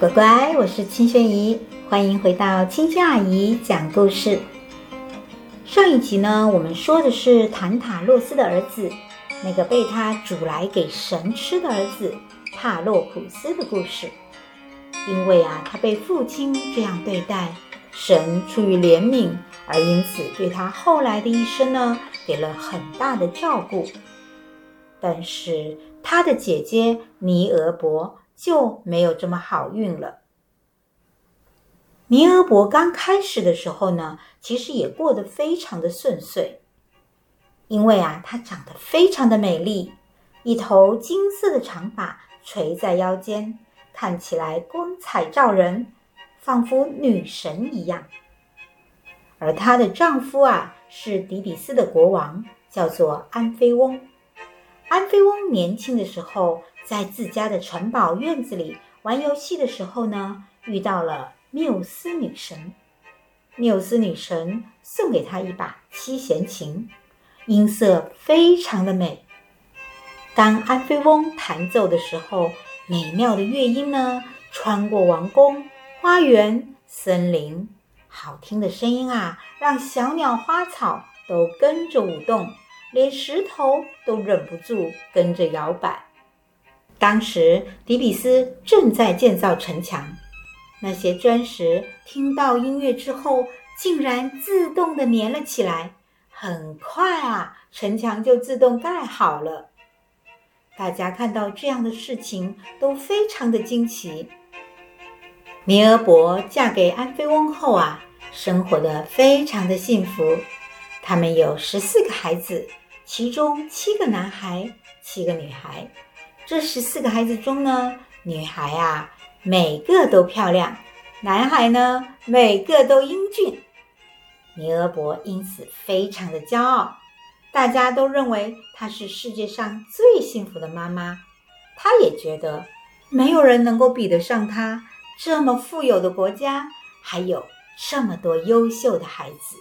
乖乖，我是清轩姨，欢迎回到清轩阿姨讲故事。上一集呢，我们说的是坦塔洛斯的儿子，那个被他煮来给神吃的儿子帕洛普斯的故事。因为啊，他被父亲这样对待，神出于怜悯，而因此对他后来的一生呢，给了很大的照顾。但是他的姐姐尼俄伯。就没有这么好运了。尼俄伯刚开始的时候呢，其实也过得非常的顺遂，因为啊，她长得非常的美丽，一头金色的长发垂在腰间，看起来光彩照人，仿佛女神一样。而她的丈夫啊，是底比斯的国王，叫做安菲翁。安菲翁年轻的时候，在自家的城堡院子里玩游戏的时候呢，遇到了缪斯女神。缪斯女神送给他一把七弦琴，音色非常的美。当安菲翁弹奏的时候，美妙的乐音呢，穿过王宫、花园、森林，好听的声音啊，让小鸟、花草都跟着舞动，连石头都忍不住跟着摇摆。当时，迪比斯正在建造城墙，那些砖石听到音乐之后，竟然自动的粘了起来。很快啊，城墙就自动盖好了。大家看到这样的事情，都非常的惊奇。尼俄伯嫁给安菲翁后啊，生活得非常的幸福。他们有十四个孩子，其中七个男孩，七个女孩。这十四个孩子中呢，女孩啊，每个都漂亮；男孩呢，每个都英俊。尼俄伯因此非常的骄傲，大家都认为她是世界上最幸福的妈妈。她也觉得没有人能够比得上她。这么富有的国家，还有这么多优秀的孩子。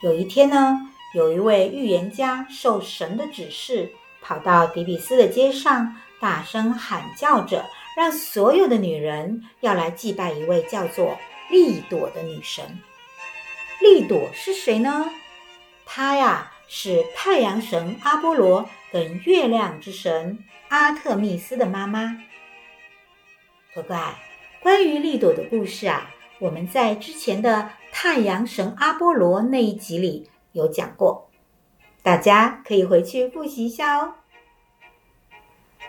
有一天呢，有一位预言家受神的指示。跑到底比斯的街上，大声喊叫着，让所有的女人要来祭拜一位叫做利朵的女神。利朵是谁呢？她呀，是太阳神阿波罗跟月亮之神阿特密斯的妈妈。乖乖，关于利朵的故事啊，我们在之前的太阳神阿波罗那一集里有讲过。大家可以回去复习一下哦。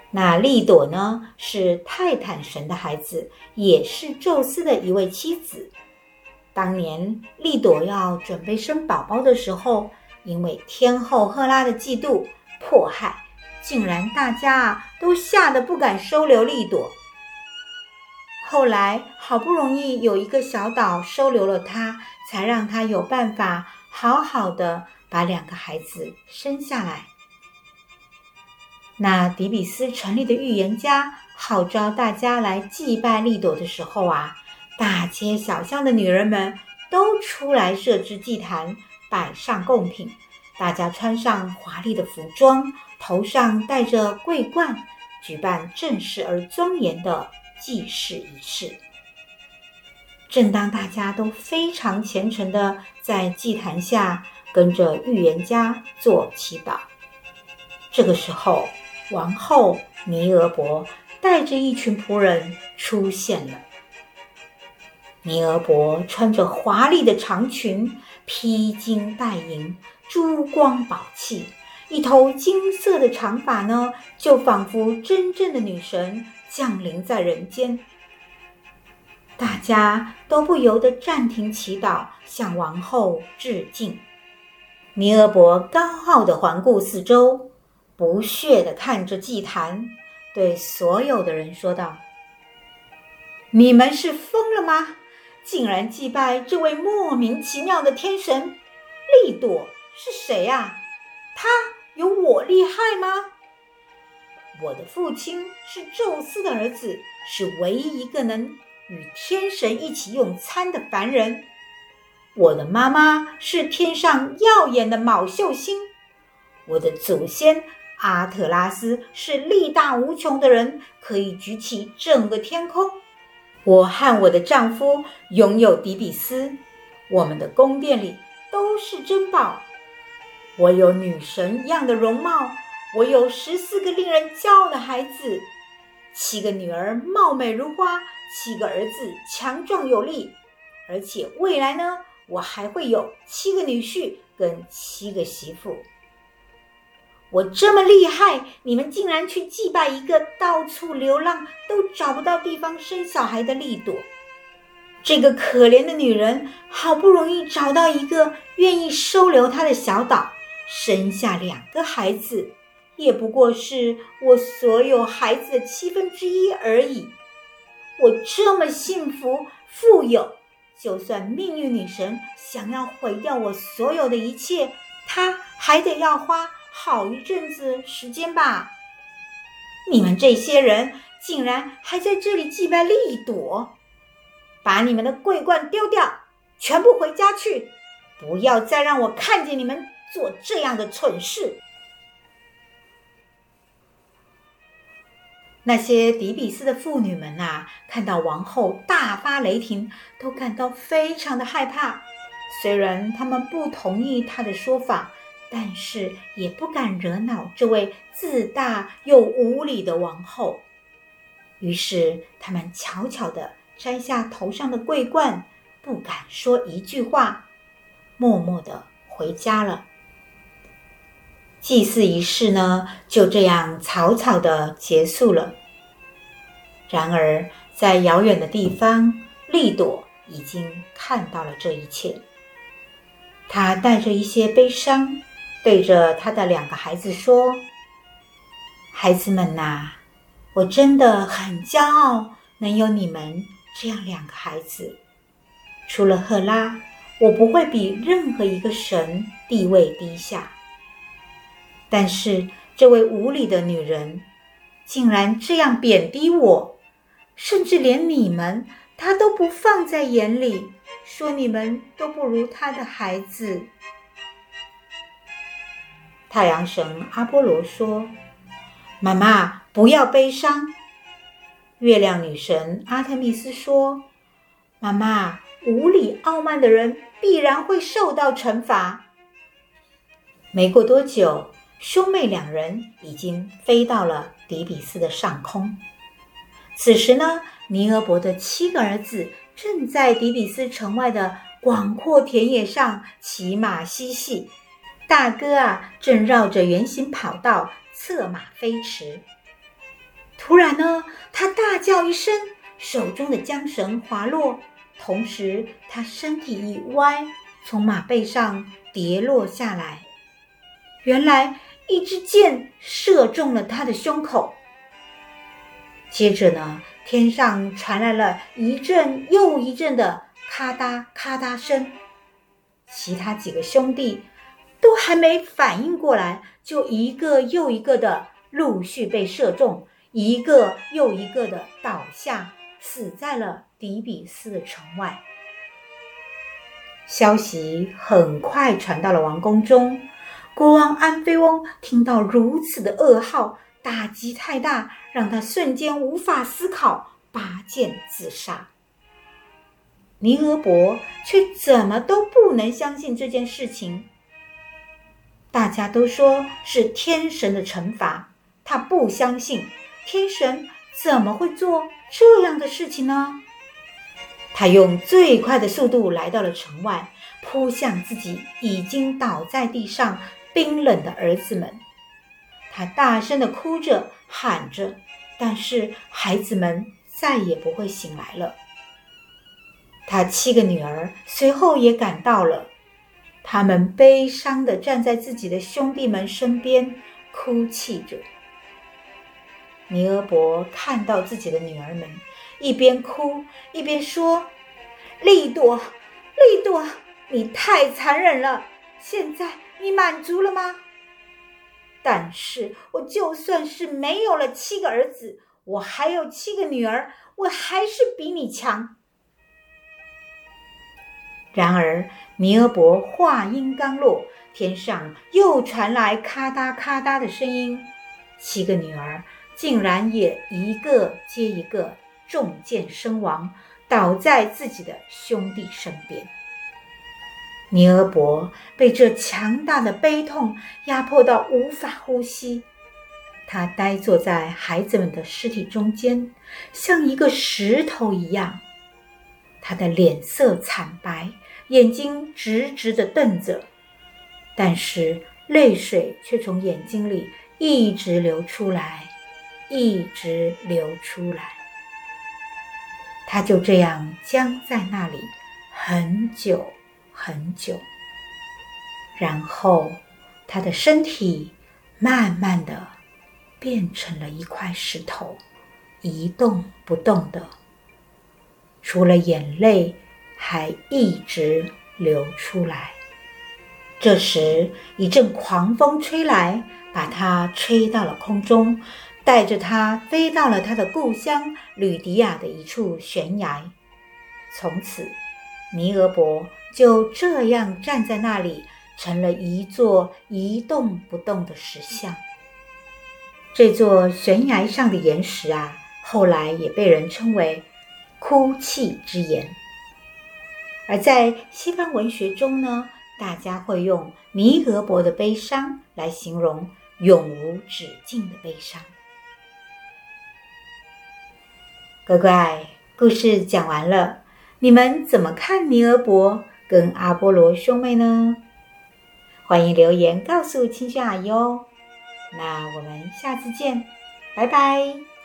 那利朵呢，是泰坦神的孩子，也是宙斯的一位妻子。当年利朵要准备生宝宝的时候，因为天后赫拉的嫉妒迫害，竟然大家啊都吓得不敢收留利朵。后来好不容易有一个小岛收留了她，才让她有办法好好的。把两个孩子生下来。那底比斯城里的预言家号召大家来祭拜利朵的时候啊，大街小巷的女人们都出来设置祭坛，摆上贡品，大家穿上华丽的服装，头上戴着桂冠，举办正式而庄严的祭祀仪式。正当大家都非常虔诚地在祭坛下，跟着预言家做祈祷。这个时候，王后弥俄伯带着一群仆人出现了。弥俄伯穿着华丽的长裙，披金戴银，珠光宝气，一头金色的长发呢，就仿佛真正的女神降临在人间。大家都不由得暂停祈祷，向王后致敬。尼俄伯高傲地环顾四周，不屑地看着祭坛，对所有的人说道：“你们是疯了吗？竟然祭拜这位莫名其妙的天神！利朵是谁呀？他有我厉害吗？我的父亲是宙斯的儿子，是唯一一个能与天神一起用餐的凡人。”我的妈妈是天上耀眼的昴宿星，我的祖先阿特拉斯是力大无穷的人，可以举起整个天空。我和我的丈夫拥有底比斯，我们的宫殿里都是珍宝。我有女神一样的容貌，我有十四个令人骄傲的孩子，七个女儿貌美如花，七个儿子强壮有力，而且未来呢，我还会有七个女婿跟七个媳妇。我这么厉害，你们竟然去祭拜一个到处流浪都找不到地方生小孩的利朵。这个可怜的女人好不容易找到一个愿意收留她的小岛，生下两个孩子，也不过是我所有孩子的七分之一而已。我这么幸福富有，就算命运女神想要毁掉我所有的一切，她还得要花。好一阵子时间吧！你们这些人竟然还在这里祭拜利朵，把你们的桂冠丢掉，全部回家去！不要再让我看见你们做这样的蠢事！那些底比斯的妇女们啊，看到王后大发雷霆，都感到非常的害怕。虽然他们不同意她的说法。但是也不敢惹恼这位自大又无礼的王后，于是他们悄悄地摘下头上的桂冠，不敢说一句话，默默地回家了。祭祀仪式呢，就这样草草地结束了。然而，在遥远的地方，利朵已经看到了这一切，她带着一些悲伤。对着他的两个孩子说：“孩子们呐，我真的很骄傲能有你们这样两个孩子。除了赫拉，我不会比任何一个神地位低下。但是这位无礼的女人竟然这样贬低我，甚至连你们他都不放在眼里，说你们都不如他的孩子。”太阳神阿波罗说：“妈妈，不要悲伤。”月亮女神阿特密斯说：“妈妈，无礼傲慢的人必然会受到惩罚。”没过多久，兄妹两人已经飞到了底比斯的上空。此时呢，尼俄伯的七个儿子正在底比斯城外的广阔田野上骑马嬉戏。大哥啊，正绕着圆形跑道策马飞驰。突然呢，他大叫一声，手中的缰绳滑落，同时他身体一歪，从马背上跌落下来。原来一支箭射中了他的胸口。接着呢，天上传来了一阵又一阵的咔嗒咔嗒声，其他几个兄弟。都还没反应过来，就一个又一个的陆续被射中，一个又一个的倒下，死在了底比斯的城外。消息很快传到了王宫中，国王安菲翁听到如此的噩耗，打击太大，让他瞬间无法思考，拔剑自杀。尼俄伯却怎么都不能相信这件事情。大家都说是天神的惩罚，他不相信天神怎么会做这样的事情呢？他用最快的速度来到了城外，扑向自己已经倒在地上冰冷的儿子们。他大声地哭着喊着，但是孩子们再也不会醒来了。他七个女儿随后也赶到了。他们悲伤地站在自己的兄弟们身边，哭泣着。尼俄伯看到自己的女儿们，一边哭一边说：“利朵，利朵，你太残忍了！现在你满足了吗？但是我就算是没有了七个儿子，我还有七个女儿，我还是比你强。”然而，尼俄伯话音刚落，天上又传来咔嗒咔嗒的声音，七个女儿竟然也一个接一个中箭身亡，倒在自己的兄弟身边。尼俄伯被这强大的悲痛压迫到无法呼吸，他呆坐在孩子们的尸体中间，像一个石头一样。他的脸色惨白，眼睛直直地瞪着，但是泪水却从眼睛里一直流出来，一直流出来。他就这样僵在那里很久。很久，然后他的身体慢慢的变成了一块石头，一动不动的，除了眼泪还一直流出来。这时，一阵狂风吹来，把他吹到了空中，带着他飞到了他的故乡吕迪亚的一处悬崖。从此，尼俄伯就这样站在那里，成了一座一动不动的石像。这座悬崖上的岩石啊，后来也被人称为“哭泣之岩”。而在西方文学中呢，大家会用尼俄伯的悲伤来形容永无止境的悲伤。乖乖，故事讲完了。你们怎么看尼俄伯跟阿波罗兄妹呢？欢迎留言告诉清轩阿姨哦。那我们下次见，拜拜。